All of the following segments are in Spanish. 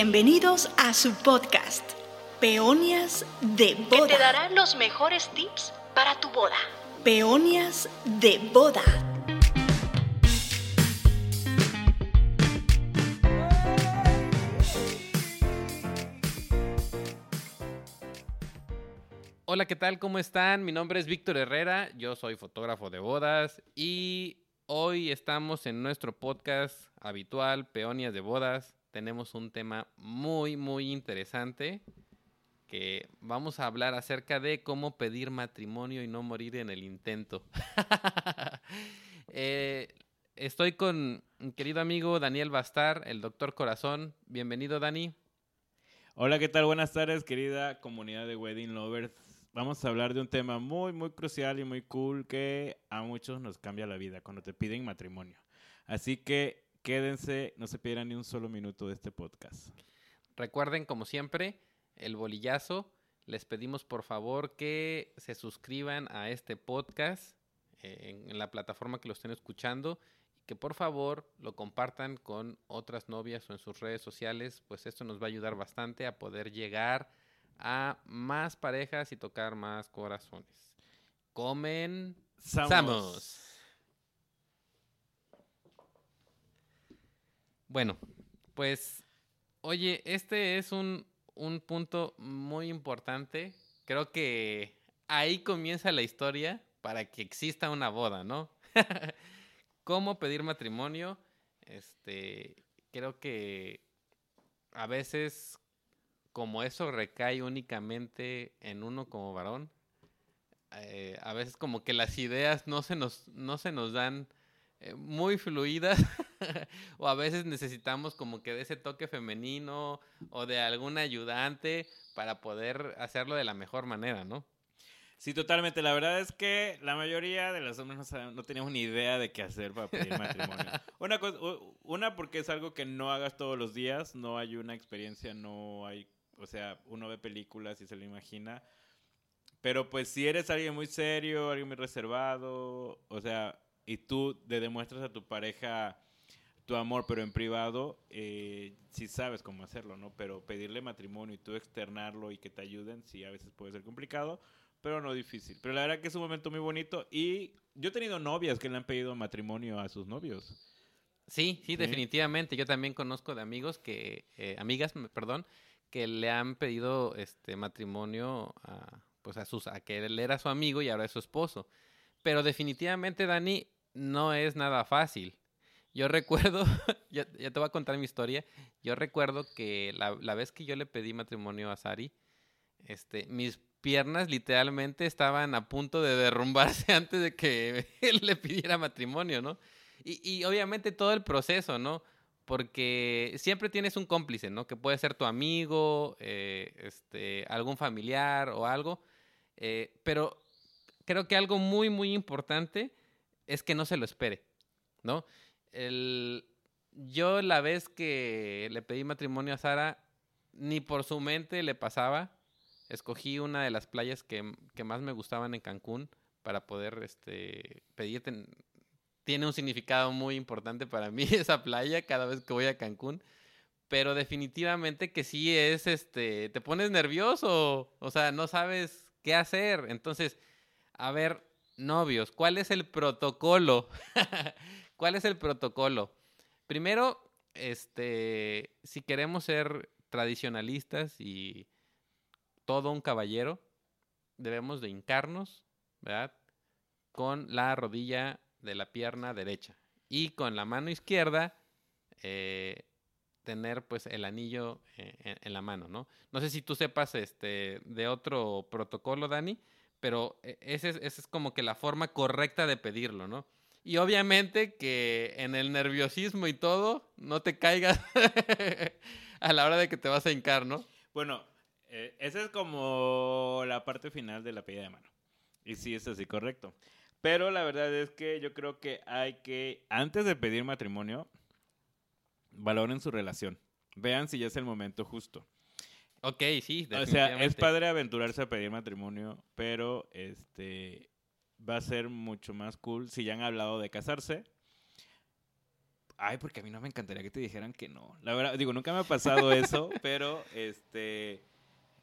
Bienvenidos a su podcast, Peonias de que Boda. te dará los mejores tips para tu boda. Peonias de Boda. Hola, ¿qué tal? ¿Cómo están? Mi nombre es Víctor Herrera, yo soy fotógrafo de bodas y hoy estamos en nuestro podcast habitual, Peonias de Bodas. Tenemos un tema muy, muy interesante que vamos a hablar acerca de cómo pedir matrimonio y no morir en el intento. Eh, estoy con mi querido amigo Daniel Bastar, el doctor Corazón. Bienvenido, Dani. Hola, ¿qué tal? Buenas tardes, querida comunidad de Wedding Lovers. Vamos a hablar de un tema muy, muy crucial y muy cool que a muchos nos cambia la vida cuando te piden matrimonio. Así que quédense, no se pierdan ni un solo minuto de este podcast. Recuerden, como siempre, el bolillazo. Les pedimos por favor que se suscriban a este podcast eh, en la plataforma que lo estén escuchando y que por favor lo compartan con otras novias o en sus redes sociales, pues esto nos va a ayudar bastante a poder llegar a más parejas y tocar más corazones. Comen. Samos. Bueno, pues, oye, este es un, un punto muy importante. Creo que ahí comienza la historia para que exista una boda, ¿no? ¿Cómo pedir matrimonio? Este, creo que a veces, como eso recae únicamente en uno como varón, eh, a veces como que las ideas no se nos, no se nos dan eh, muy fluidas o a veces necesitamos como que de ese toque femenino o de algún ayudante para poder hacerlo de la mejor manera, ¿no? Sí, totalmente. La verdad es que la mayoría de los hombres no, saben- no teníamos ni idea de qué hacer para pedir matrimonio. una, cosa, una porque es algo que no hagas todos los días, no hay una experiencia, no hay, o sea, uno ve películas y se lo imagina. Pero pues si eres alguien muy serio, alguien muy reservado, o sea, y tú le demuestras a tu pareja tu amor, pero en privado, eh, sí sabes cómo hacerlo, ¿no? Pero pedirle matrimonio y tú externarlo y que te ayuden, sí, a veces puede ser complicado, pero no difícil. Pero la verdad que es un momento muy bonito y yo he tenido novias que le han pedido matrimonio a sus novios. Sí, sí, Sí. definitivamente. Yo también conozco de amigos que, eh, amigas, perdón, que le han pedido este matrimonio a, pues a sus, a que él era su amigo y ahora es su esposo. Pero definitivamente, Dani, no es nada fácil. Yo recuerdo, ya, te voy a contar mi historia. Yo recuerdo que la, vez que yo le pedí matrimonio a Sari, este, mis piernas literalmente estaban a punto de derrumbarse antes de que él le pidiera matrimonio, ¿no? Y, y obviamente todo el proceso, ¿no? Porque siempre tienes un cómplice, ¿no? Que puede ser tu amigo, eh, este, algún familiar o algo. eh, pero creo que algo muy, muy importante es que no se lo espere, ¿no? El, yo la vez que le pedí matrimonio a Sara, ni por su mente le pasaba. Escogí una de las playas que, que más me gustaban en Cancún para poder este, pedir. ten- tiene un significado muy importante para mí esa playa cada vez que voy a Cancún. Pero definitivamente que sí es, este, te pones nervioso, o sea, no sabes qué hacer. Entonces, a ver, novios, ¿cuál es el protocolo? ¿Cuál es el protocolo? Primero, este, si queremos ser tradicionalistas y todo un caballero, debemos de hincarnos, ¿verdad? Con la rodilla de la pierna derecha y con la mano izquierda eh, tener pues el anillo eh, en, la mano, ¿no? No sé si tú sepas este de otro protocolo, Dani, pero eh, ese es, esa es como que la forma correcta de pedirlo, ¿no? Y obviamente que en el nerviosismo y todo, no te caigas a la hora de que te vas a hincar, ¿no? Bueno, eh, esa es como la parte final de la pedida de mano. Y sí, es así, correcto. Pero la verdad es que yo creo que hay que, antes de pedir matrimonio, valoren su relación. Vean si ya es el momento justo. Ok, sí, O sea, es definitivamente. padre aventurarse a pedir matrimonio, pero este va a ser mucho más cool si ya han hablado de casarse. Ay, porque a mí no me encantaría que te dijeran que no. La verdad, digo, nunca me ha pasado eso, pero este.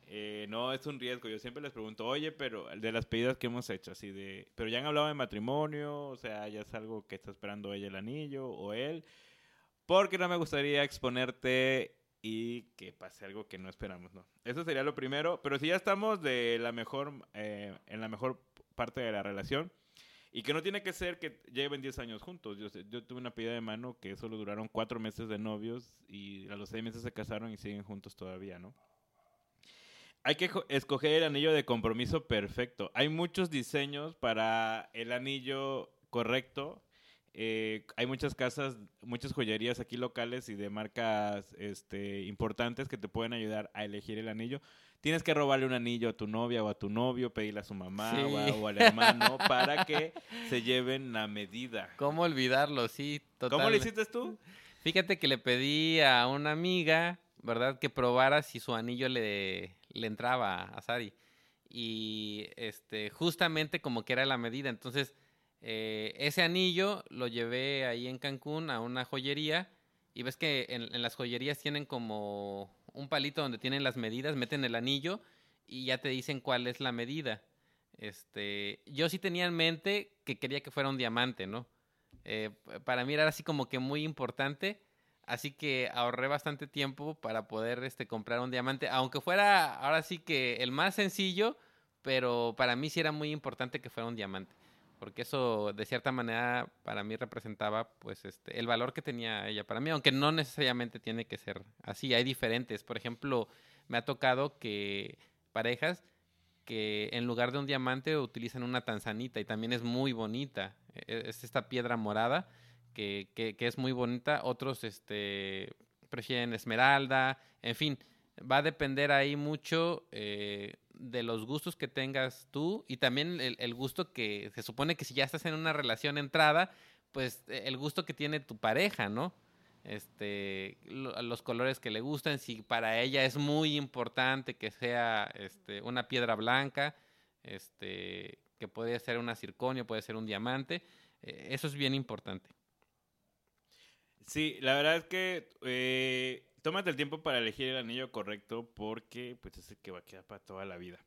eh, no, es un riesgo. Yo siempre les pregunto, oye, pero de las pedidas que hemos hecho, así de. Pero ya han hablado de matrimonio, o sea, ya es algo que está esperando ella el anillo o él. Porque no me gustaría exponerte y que pase algo que no esperamos, ¿no? Eso sería lo primero. Pero si ya estamos de la mejor, eh, en la mejor parte de la relación, y que no tiene que ser que lleven 10 años juntos. Yo, yo tuve una pedida de mano que solo duraron 4 meses de novios y a los 6 meses se casaron y siguen juntos todavía, ¿no? Hay que escoger el anillo de compromiso perfecto. Hay muchos diseños para el anillo correcto. Eh, hay muchas casas, muchas joyerías aquí locales y de marcas este, importantes que te pueden ayudar a elegir el anillo. Tienes que robarle un anillo a tu novia o a tu novio, pedirle a su mamá Sí. o, a- o al hermano para que se lleven la medida. ¿Cómo olvidarlo? Sí, total. ¿Cómo lo hiciste tú? Fíjate que le pedí a una amiga, ¿verdad? Que probara si su anillo le, le entraba a Sari. Y este, justamente como que era la medida. Entonces, eh, ese anillo lo llevé ahí en Cancún a una joyería. Y ves que en, en las joyerías tienen como un palito donde tienen las medidas, meten el anillo y ya te dicen cuál es la medida. Este, yo sí tenía en mente que quería que fuera un diamante, ¿no? Eh, para mí era así como que muy importante, así que ahorré bastante tiempo para poder este, comprar un diamante, aunque fuera ahora sí que el más sencillo, pero para mí sí era muy importante que fuera un diamante, porque eso de cierta manera para mí representaba pues este el valor que tenía ella para mí, aunque no necesariamente tiene que ser así, hay diferentes, por ejemplo, me ha tocado que parejas que en lugar de un diamante utilizan una tanzanita y también es muy bonita. E- Es esta piedra morada que, que- que es muy bonita. Otros este, prefieren esmeralda. En fin, va a depender ahí mucho eh, de los gustos que tengas tú y también el, el gusto que se supone que si ya estás en una relación entrada, pues eh, el gusto que tiene tu pareja, ¿no? este, lo- los colores que le gustan, si para ella es muy importante que sea este, una piedra blanca, este, que puede ser una circonio, puede ser un diamante, eh, eso es bien importante. Sí, la verdad es que eh, tómate el tiempo para elegir el anillo correcto porque pues es el que va a quedar para toda la vida.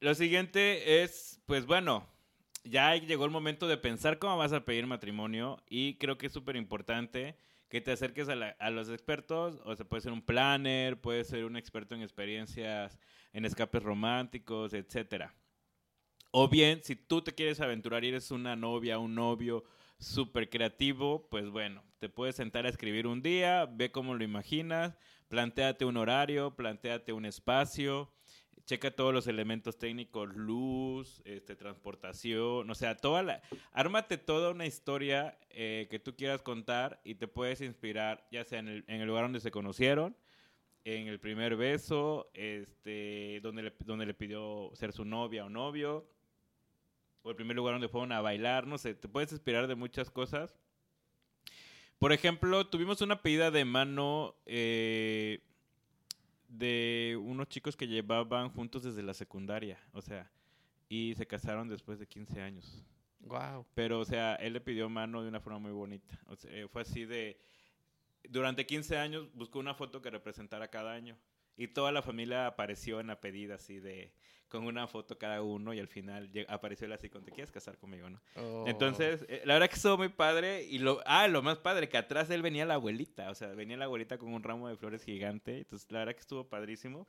Lo siguiente es, pues bueno, ya llegó el momento de pensar cómo vas a pedir matrimonio y creo que es súper importante que te acerques a, los expertos, o sea, puede ser un planner, puede ser un experto en experiencias, en escapes románticos, etcétera. O bien, si tú te quieres aventurar y eres una novia, un novio súper creativo, pues bueno, te puedes sentar a escribir un día, ve cómo lo imaginas, planteate un horario, planteate un espacio, checa todos los elementos técnicos, luz, este, transportación, o sea, toda la, ármate toda una historia eh, que tú quieras contar y te puedes inspirar, ya sea en el, lugar donde se conocieron, en el primer beso, este, donde donde le pidió ser su novia o novio, o el primer lugar donde fueron a bailar, no sé, te puedes inspirar de muchas cosas. Por ejemplo, tuvimos una pedida de mano eh, de unos chicos que llevaban juntos desde la secundaria, o sea, y se casaron después de 15 años. Wow. Pero, o sea, él le pidió mano de una forma muy bonita. O sea, eh, fue así de... Durante 15 años buscó una foto que representara cada año. Y toda la familia apareció en la pedida así de... Con una foto cada uno y al final apareció él así con... ¿Te quieres casar conmigo, no? Oh. Entonces, eh, la verdad que estuvo muy padre. Y lo... Ah, lo más padre, que atrás de él venía la abuelita. O sea, venía la abuelita con un ramo de flores gigante. Entonces, la verdad que estuvo padrísimo.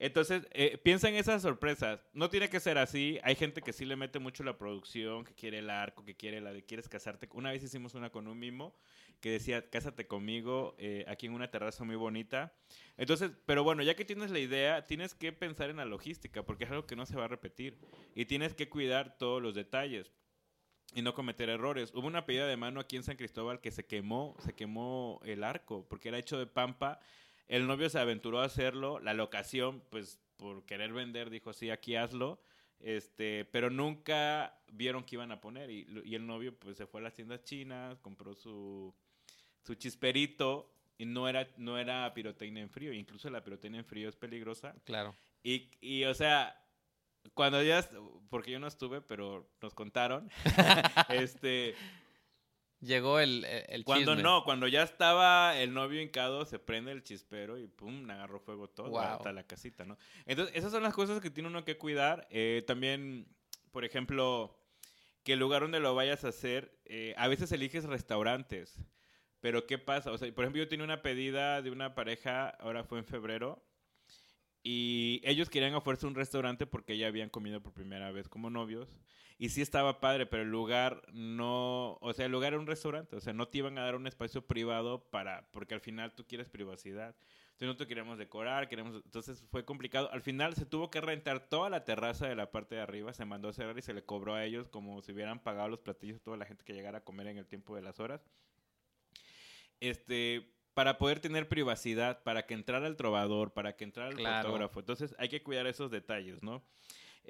Entonces, eh, piensa en esas sorpresas. No tiene que ser así. Hay gente que sí le mete mucho la producción, que quiere el arco, que quiere la de quieres casarte. Una vez hicimos una con un mimo que decía, cásate conmigo, eh, aquí en una terraza muy bonita. Entonces, pero bueno, ya que tienes la idea, tienes que pensar en la logística, porque es algo que no se va a repetir. Y tienes que cuidar todos los detalles y no cometer errores. Hubo una pedida de mano aquí en San Cristóbal que se quemó, se quemó el arco, porque era hecho de pampa. El novio se aventuró a hacerlo, la locación, pues por querer vender, dijo, sí, aquí hazlo. Este, pero nunca vieron que iban a poner. Y, y el novio, pues, se fue a las tiendas chinas, compró su, su chisperito. Y no era, no era pirotecnia en frío. Incluso la pirotecnia en frío es peligrosa. Claro. Y, y, o sea, cuando ya, porque yo no estuve, pero nos contaron, este, Llegó el, el, el Cuando chisme. no, cuando ya estaba el novio hincado, se prende el chispero y pum, agarró fuego todo, Wow. hasta la casita, ¿no? Entonces, esas son las cosas que tiene uno que cuidar. Eh, también, por ejemplo, que el lugar donde lo vayas a hacer, eh, a veces eliges restaurantes. Pero ¿qué pasa? O sea, por ejemplo, yo tenía una pedida de una pareja, ahora fue en febrero, y ellos querían ofrecerse un restaurante porque ya habían comido por primera vez como novios. Y sí estaba padre, pero el lugar no, o sea, el lugar era un restaurante, o sea, no te iban a dar un espacio privado para, porque al final tú quieres privacidad. Entonces nosotros queríamos decorar, queremos, entonces fue complicado. Al final se tuvo que rentar toda la terraza de la parte de arriba, se mandó a cerrar y se le cobró a ellos como si hubieran pagado los platillos a toda la gente que llegara a comer en el tiempo de las horas. Este, para poder tener privacidad, para que entrara el trovador, para que entrara el Claro. fotógrafo. Entonces hay que cuidar esos detalles, ¿no?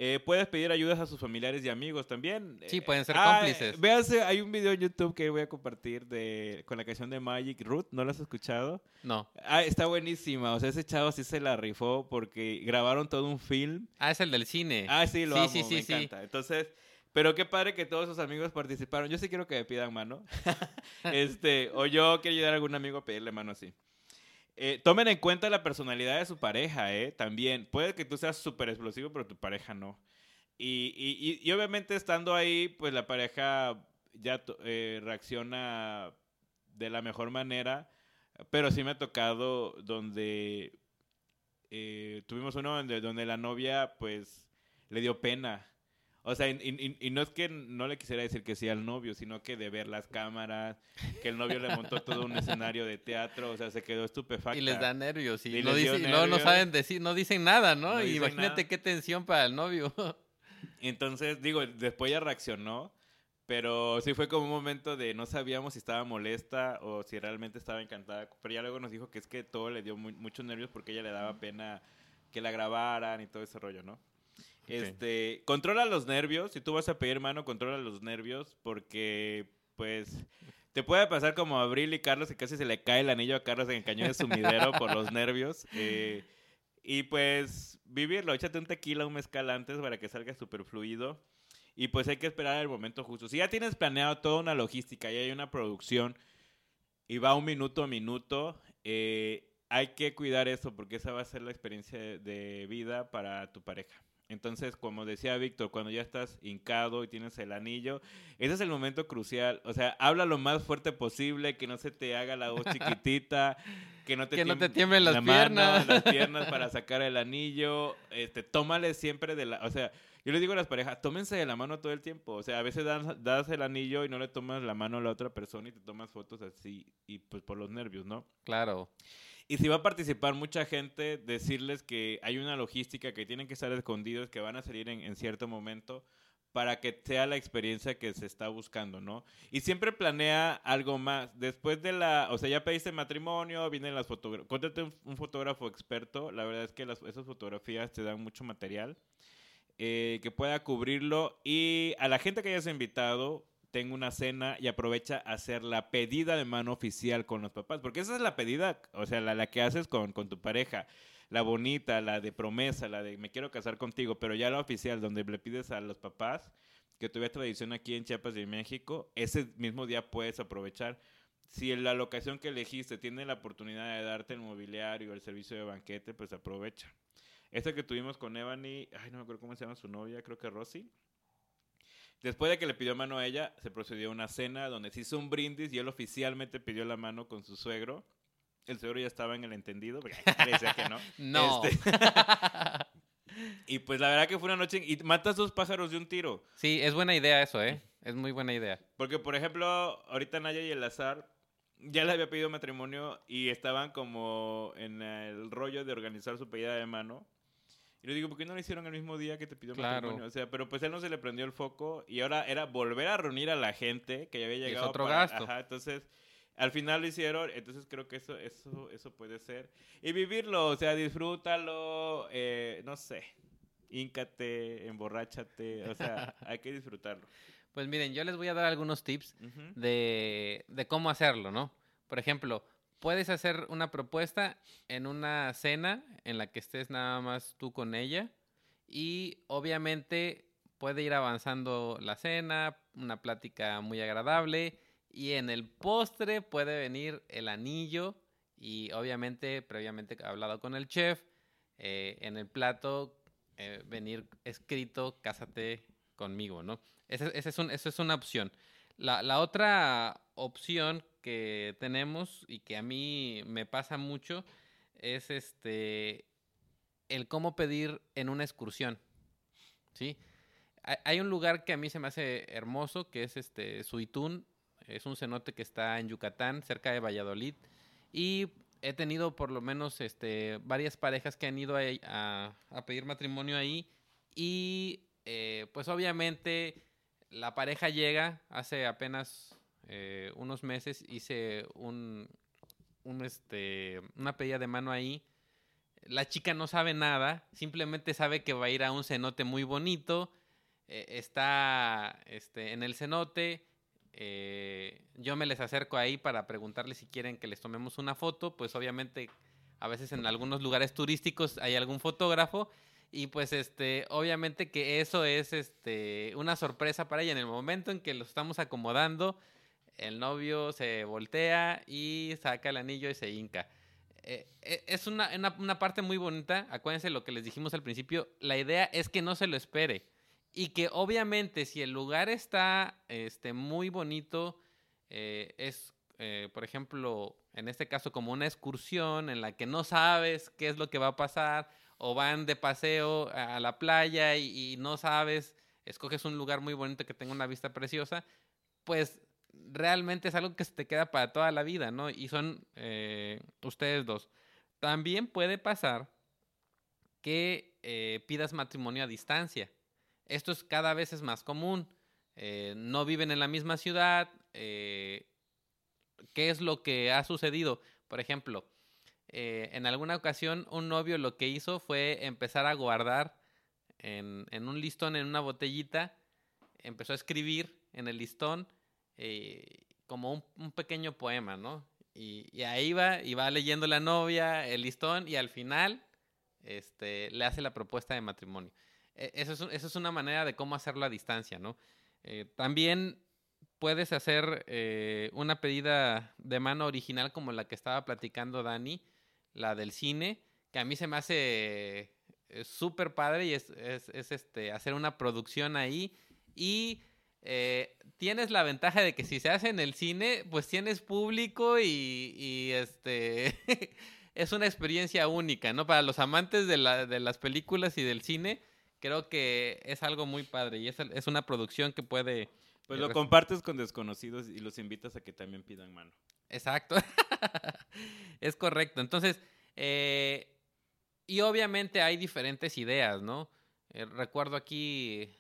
Eh, puedes pedir ayudas a sus familiares y amigos también. Sí, pueden ser ah, cómplices. Véase, hay un video en YouTube que voy a compartir de, con la canción de Magic Root. ¿No lo has escuchado? No. Ah, está buenísima. O sea, ese chavo sí se la rifó porque grabaron todo un film. Ah, es el del cine. Ah, sí, lo Sí, amo, sí, sí, me sí. encanta. Entonces, pero qué padre que todos sus amigos participaron. Yo sí quiero que me pidan mano. este, o yo quiero ayudar a algún amigo a pedirle mano así. Eh, tomen en cuenta la personalidad de su pareja, ¿eh? También. Puede que tú seas súper explosivo, pero tu pareja no. Y, y- y- y obviamente estando ahí, pues la pareja ya eh, reacciona de la mejor manera. Pero sí me ha tocado donde eh, tuvimos uno donde, donde la novia, pues, le dio pena. O sea, y, y- y no es que no le quisiera decir que sí al novio, sino que de ver las cámaras, que el novio le montó todo un escenario de teatro, o sea, se quedó estupefacta. Y les da nervios. Y, Y no, dice- no saben decir, no dicen nada, ¿no? No Y dicen Imagínate nada. qué tensión para el novio. Entonces, digo, después ya reaccionó, pero sí fue como un momento de no sabíamos si estaba molesta o si realmente estaba encantada. Pero ya luego nos dijo que es que todo le dio mu- muchos nervios porque ella le daba pena que la grabaran y todo ese rollo, ¿no? Este, controla los nervios. Si tú vas a pedir mano, controla los nervios porque, pues, te puede pasar como Abril y Carlos que casi se le cae el anillo a Carlos en el cañón de sumidero por los nervios. eh, y pues, vivirlo. Échate un tequila, un mezcal antes para que salga súper fluido. Y pues hay que esperar el momento justo. Si ya tienes planeado toda una logística y hay una producción y va un minuto a minuto, eh, hay que cuidar eso porque esa va a ser la experiencia de vida para tu pareja. Entonces, como decía Víctor, cuando ya estás hincado y tienes el anillo, ese es el momento crucial. O sea, habla lo más fuerte posible, que no se te haga la voz chiquitita, que no te, Que no te tiemblen las la mano, piernas. las piernas para sacar el anillo. Este, tómale siempre de la... O sea, yo les digo a las parejas, tómense de la mano todo el tiempo. O sea, a veces das, das el anillo y no le tomas la mano a la otra persona y te tomas fotos así y pues por los nervios, ¿no? claro. Y si va a participar mucha gente, decirles que hay una logística, que tienen que estar escondidos, que van a salir en, cierto momento para que sea la experiencia que se está buscando, ¿no? Y siempre planea algo más. Después de la, o sea, ya pediste matrimonio, vienen las fotografías. Cóntate un, un fotógrafo experto. La verdad es que las, esas fotografías te dan mucho material eh, que pueda cubrirlo. Y a la gente que hayas invitado, tenga una cena y aprovecha a hacer la pedida de mano oficial con los papás. Porque esa es la pedida, o sea, la, la que haces con, con tu pareja. La bonita, la de promesa, la de me quiero casar contigo, pero ya la oficial, donde le pides a los papás, que tuviera tradición aquí en Chiapas y México, ese mismo día puedes aprovechar. Si en la locación que elegiste tiene la oportunidad de darte el mobiliario, el servicio de banquete, pues aprovecha. Esta que tuvimos con Ebony, ay, no me acuerdo cómo se llama su novia, creo que Rosy. Después de que le pidió mano a ella, se procedió a una cena donde se hizo un brindis y él oficialmente pidió la mano con su suegro. El suegro ya estaba en el entendido, porque le decía que no. No. Este, y pues la verdad que fue una noche y matas dos pájaros de un tiro. Sí, es buena idea eso, ¿eh? Es muy buena idea. Porque, por ejemplo, ahorita Naya y el azar ya le había pedido matrimonio y estaban como en el rollo de organizar su pedida de mano. Y le digo, ¿por qué no lo hicieron el mismo día que te pidió Claro. matrimonio? O sea, pero pues él no se le prendió el foco y ahora era volver a reunir a la gente que ya había es llegado. otro para- gasto. Ajá, entonces, al final lo hicieron, entonces creo que eso, eso, eso puede ser. Y vivirlo, o sea, disfrútalo, eh, no sé, híncate, emborráchate, o sea, hay que disfrutarlo. Pues miren, yo les voy a dar algunos tips de, de cómo hacerlo, ¿no? Por ejemplo, puedes hacer una propuesta en una cena en la que estés nada más tú con ella y obviamente puede ir avanzando la cena, una plática muy agradable Y en el postre puede venir el anillo y obviamente, previamente hablado con el chef, eh, en el plato eh, venir escrito, cásate conmigo, ¿no? Esa es, un, es una opción. La, la, otra opción que tenemos y que a mí me pasa mucho es este el cómo pedir en una excursión. ¿Sí? Hay un lugar que a mí se me hace hermoso, que es este Suitún. Es un cenote que está en Yucatán, cerca de Valladolid. Y he tenido por lo menos este, varias parejas que han ido a, pedir matrimonio ahí. Y eh, pues obviamente la pareja llega, hace apenas eh, unos meses hice un, un, este, una pedida de mano ahí. La chica no sabe nada, simplemente sabe que va a ir a un cenote muy bonito. Eh, está este, en el cenote. Eh, yo me les acerco ahí para preguntarles si quieren que les tomemos una foto. Pues obviamente, a veces en algunos lugares turísticos hay algún fotógrafo. Y pues este, obviamente que eso es este una sorpresa para ella. En el momento en que lo estamos acomodando, el novio se voltea y saca el anillo y se hinca. Eh, eh, es una, una, parte muy bonita. Acuérdense lo que les dijimos al principio. La idea es que no se lo espere. Y que obviamente si el lugar está este, muy bonito, eh, es, por ejemplo, en este caso como una excursión en la que no sabes qué es lo que va a pasar, o van de paseo a la playa y no sabes, escoges un lugar muy bonito que tenga una vista preciosa, pues realmente es algo que se te queda para toda la vida, ¿no? Y son eh, ustedes dos. También puede pasar que eh, pidas matrimonio a distancia. Esto es cada vez es más común. Eh, no viven en la misma ciudad. ¿Qué es lo que ha sucedido? Por ejemplo, en alguna ocasión un novio lo que hizo fue empezar a guardar en, en un listón, en una botellita, empezó a escribir en el listón eh, como un, pequeño poema, ¿no? Y, ahí va, y va leyendo la novia, el listón, y al final este, le hace la propuesta de matrimonio. E, eso, es, eso es una manera de cómo hacerlo a distancia, ¿no? Eh, también puedes hacer eh, una pedida de mano original como la que estaba platicando Dani, la del cine, que a mí se me hace súper padre y es, es, es, este, hacer una producción ahí y eh, tienes la ventaja de que si se hace en el cine, pues tienes público y, este es una experiencia única, ¿no? Para los amantes de, las películas y del cine, creo que es algo muy padre y es, una producción que puede... Pues lo compartes con desconocidos y los invitas a que también pidan mano. Exacto. es correcto. Entonces, eh, y obviamente hay diferentes ideas, ¿no? Eh, recuerdo aquí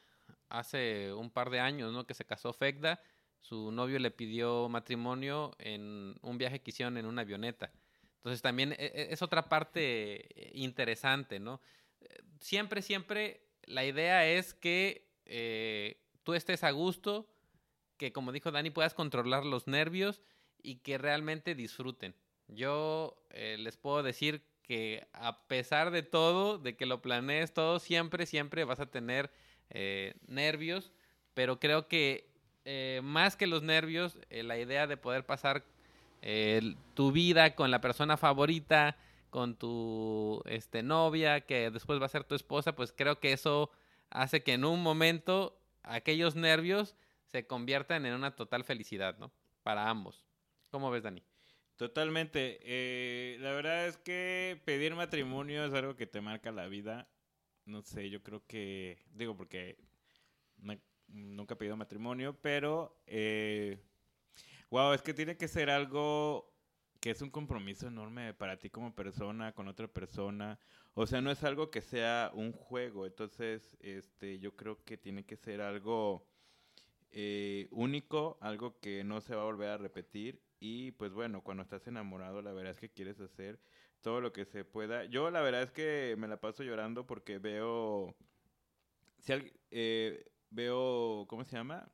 hace un par de años, ¿no? Que se casó Fegda, su novio le pidió matrimonio en un viaje que hicieron en una avioneta. Entonces también e, e, es otra parte interesante, ¿no? Siempre, siempre la idea es que eh, tú estés a gusto, que como dijo Dani, puedas controlar los nervios y que realmente disfruten. Yo eh, les puedo decir que a pesar de todo, de que lo planees todo, siempre, siempre vas a tener eh, nervios, pero creo que eh, más que los nervios, eh, la idea de poder pasar tu vida con la persona favorita, con tu este, novia, que después va a ser tu esposa, pues creo que eso hace que en un momento aquellos nervios se conviertan en una total felicidad, ¿no? Para ambos. ¿Cómo ves, Dani? Totalmente. la verdad es que pedir matrimonio es algo que te marca la vida no sé, yo creo que, digo porque nunca he pedido matrimonio, pero, eh, wow, es que tiene que ser algo que es un compromiso enorme para ti como persona, con otra persona. O sea, no es algo que sea un juego. Entonces, este, yo creo que tiene que ser algo eh, único, algo que no se va a volver a repetir. Y pues bueno, cuando estás enamorado, la verdad es que quieres hacer todo lo que se pueda. Yo la verdad es que me la paso llorando porque veo, si eh, veo, ¿cómo se llama?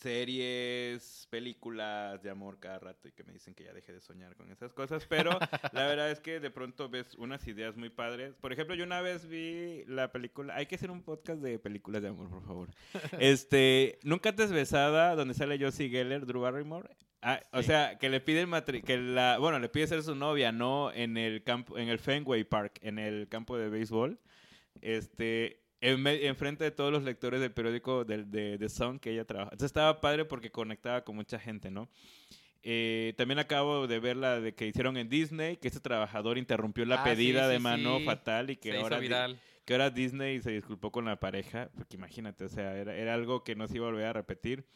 series, películas de amor cada rato y que me dicen que ya deje de soñar con esas cosas, pero la verdad es que de pronto ves unas ideas muy padres. Por ejemplo, yo una vez vi la película, hay que hacer un podcast de películas de amor, por favor. Este, Nunca te has besada, donde sale Josie Geller, Drew Barrymore. Ah, O Sí. sea, que le pide el matri que la, bueno, le pide ser su novia, no en el campo, en el Fenway Park, en el campo de béisbol. Este, en enfrente de todos los lectores del periódico del, de The Sun que ella trabaja. Entonces estaba padre porque conectaba con mucha gente, ¿no? Eh, también acabo de ver la de que hicieron en Disney, que este trabajador interrumpió la Ah, pedida sí, de mano fatal y que Se ahora, hizo di- viral. que ahora Disney se disculpó con la pareja, porque imagínate, o sea, era, era algo que no se iba a volver a repetir.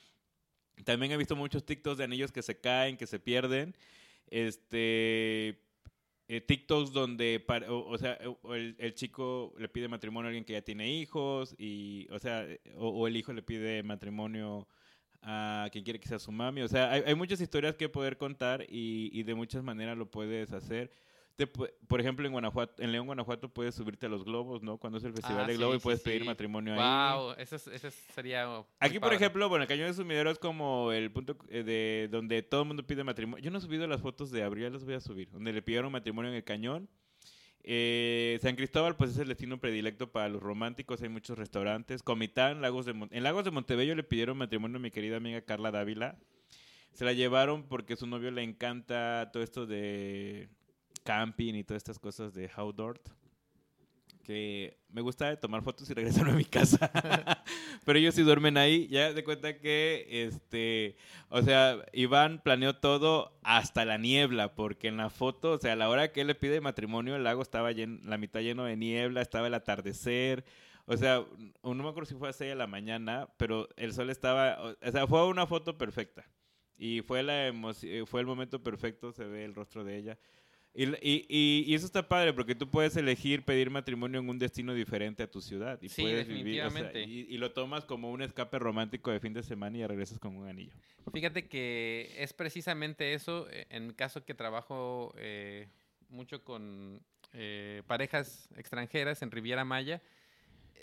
También he visto muchos TikToks de anillos que se caen, que se pierden. Este. eh, TikToks donde, o, sea, o el, chico le pide matrimonio a alguien que ya tiene hijos, y, o sea, eh, o, o el hijo le pide matrimonio a quien quiere que sea su mami. O sea, hay, hay muchas historias que poder contar y, y de muchas maneras lo puedes hacer. Te por ejemplo, en Guanajuato, en León, Guanajuato, puedes subirte a los globos, ¿no? Cuando es el Festival Ah, de sí, Globo y sí, puedes sí. pedir matrimonio ahí. Wow, eso, es- eso sería. Aquí, por ejemplo, bueno, el Cañón de Sumidero es como el punto eh, de donde todo el mundo pide matrimonio. Yo no he subido las fotos de abril, ya las voy a subir, donde le pidieron matrimonio en el Cañón. Eh, San Cristóbal, pues es el destino predilecto para los románticos, hay muchos restaurantes. Comitán, Lagos de Mon- en Lagos de Montebello le pidieron matrimonio a mi querida amiga Carla Dávila. Se la llevaron porque su novio le encanta todo esto de camping y todas estas cosas de outdoor. Que me gusta tomar fotos y regresarme a mi casa. Pero ellos sí duermen ahí. Ya de cuenta que, este, o sea, Iván planeó todo hasta la niebla, porque en la foto, o sea, a la hora que él le pide matrimonio, el lago estaba llen- la mitad lleno de niebla, estaba el atardecer. O sea, no me acuerdo si fue a 6 de la mañana, pero el sol estaba, o sea, fue una foto perfecta. Y fue, la fue el momento perfecto, se ve el rostro de ella. Y, y, y- y eso está padre porque tú puedes elegir pedir matrimonio en un destino diferente a tu ciudad. Y Sí, puedes vivir, o sea, y, lo tomas como un escape romántico de fin de semana y ya regresas con un anillo. Fíjate que es precisamente eso. eh, En mi caso que trabajo eh, mucho con eh, parejas extranjeras en Riviera Maya,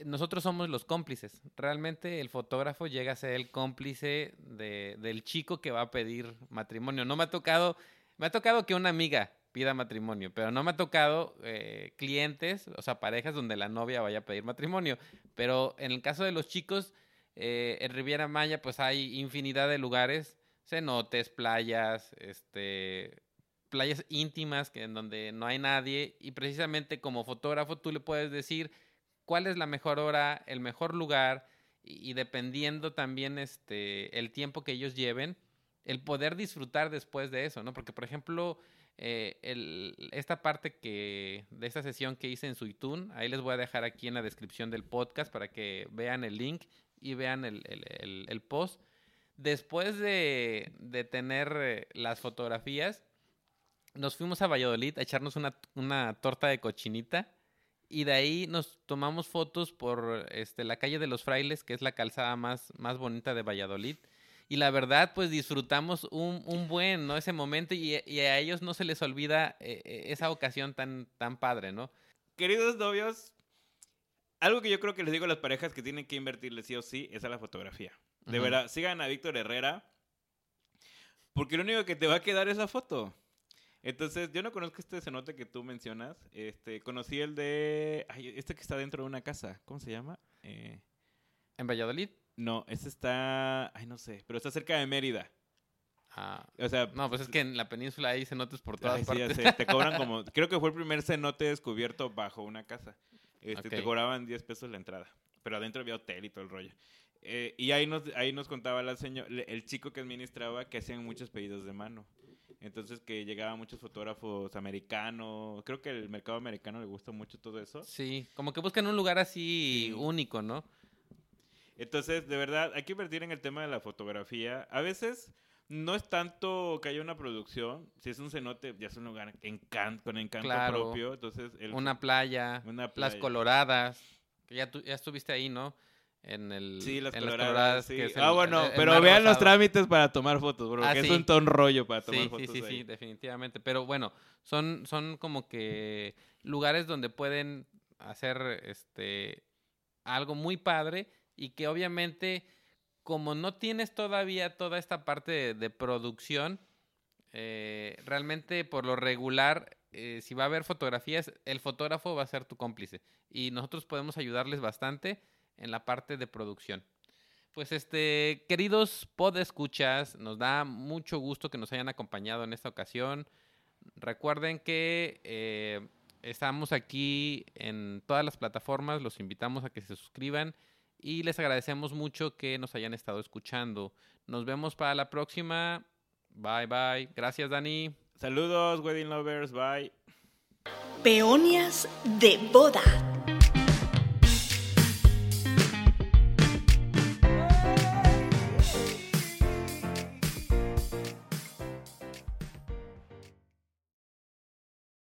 nosotros somos los cómplices. Realmente el fotógrafo llega a ser el cómplice de- del chico que va a pedir matrimonio. No me ha tocado, me ha tocado que una amiga pida matrimonio, pero no me ha tocado eh, clientes, o sea, parejas donde la novia vaya a pedir matrimonio. Pero en el caso de los chicos, eh, en Riviera Maya, pues hay infinidad de lugares, cenotes, playas, este, playas íntimas que en donde no hay nadie y precisamente como fotógrafo tú le puedes decir cuál es la mejor hora, el mejor lugar y, y dependiendo también este el tiempo que ellos lleven, el poder disfrutar después de eso, ¿no? Porque por ejemplo eh, el- esta parte que de esta sesión que hice en Suitun, ahí les voy a dejar aquí en la descripción del podcast para que vean el link y vean el, el- el- post. Después de, de tener eh, las fotografías, nos fuimos a Valladolid a echarnos una, una torta de cochinita y de ahí nos tomamos fotos por este, la calle de los frailes, que es la calzada más, más bonita de Valladolid. Y la verdad, pues disfrutamos un, un buen, ¿no? Ese momento y, y a ellos no se les olvida eh, eh, esa ocasión tan, tan padre, ¿no? Queridos novios, algo que yo creo que les digo a las parejas que tienen que invertirle sí o sí es a la fotografía. De verdad, sigan a Víctor Herrera, porque lo único que te va a quedar es la foto. Entonces, yo no conozco este cenote que tú mencionas. Este, conocí el de. Ay, este que está dentro de una casa. ¿Cómo se llama? Eh, En Valladolid. No, este está. Ay, no sé. Pero está cerca de Mérida. ah, O sea. no, pues es que en la península hay cenotes por todas ay, sí, ya partes. sé, Te cobran como. Creo que fue el primer cenote descubierto bajo una casa. Este, Te cobraban 10 pesos la entrada. Pero adentro había hotel y todo el rollo. Eh, y ahí nos, ahí nos contaba la señor, el chico que administraba que hacían muchos pedidos de mano. Entonces que llegaban muchos fotógrafos americanos. Creo que el mercado americano le gusta mucho todo eso. Sí, como que buscan un lugar así Sí. único, ¿no? Entonces, de verdad, hay que invertir en el tema de la fotografía. A veces no es tanto que haya una producción. Si es un cenote, ya es un lugar encan- con encanto Claro. propio. Entonces, el- Una playa, Una las coloradas, que ya, tu- ya estuviste ahí, ¿no? En el Sí, las en coloradas. sí. ah, bueno, el- pero vean los trámites para tomar fotos, porque Ah, es sí. un ton rollo para tomar Sí, sí, fotos. sí, ahí. sí, definitivamente. Pero bueno, son, son como que lugares donde pueden hacer este algo muy padre y que obviamente como no tienes todavía toda esta parte de, producción, eh, realmente por lo regular, eh, si va a haber fotografías, el fotógrafo va a ser tu cómplice y nosotros podemos ayudarles bastante en la parte de producción. Pues este, queridos podescuchas, nos da mucho gusto que nos hayan acompañado en esta ocasión. Recuerden que eh, estamos aquí en todas las plataformas, los invitamos a que se suscriban y les agradecemos mucho que nos hayan estado escuchando. Nos vemos para la próxima. Bye bye. Gracias, Dani. Saludos, Wedding Lovers. Bye. Peonias de boda.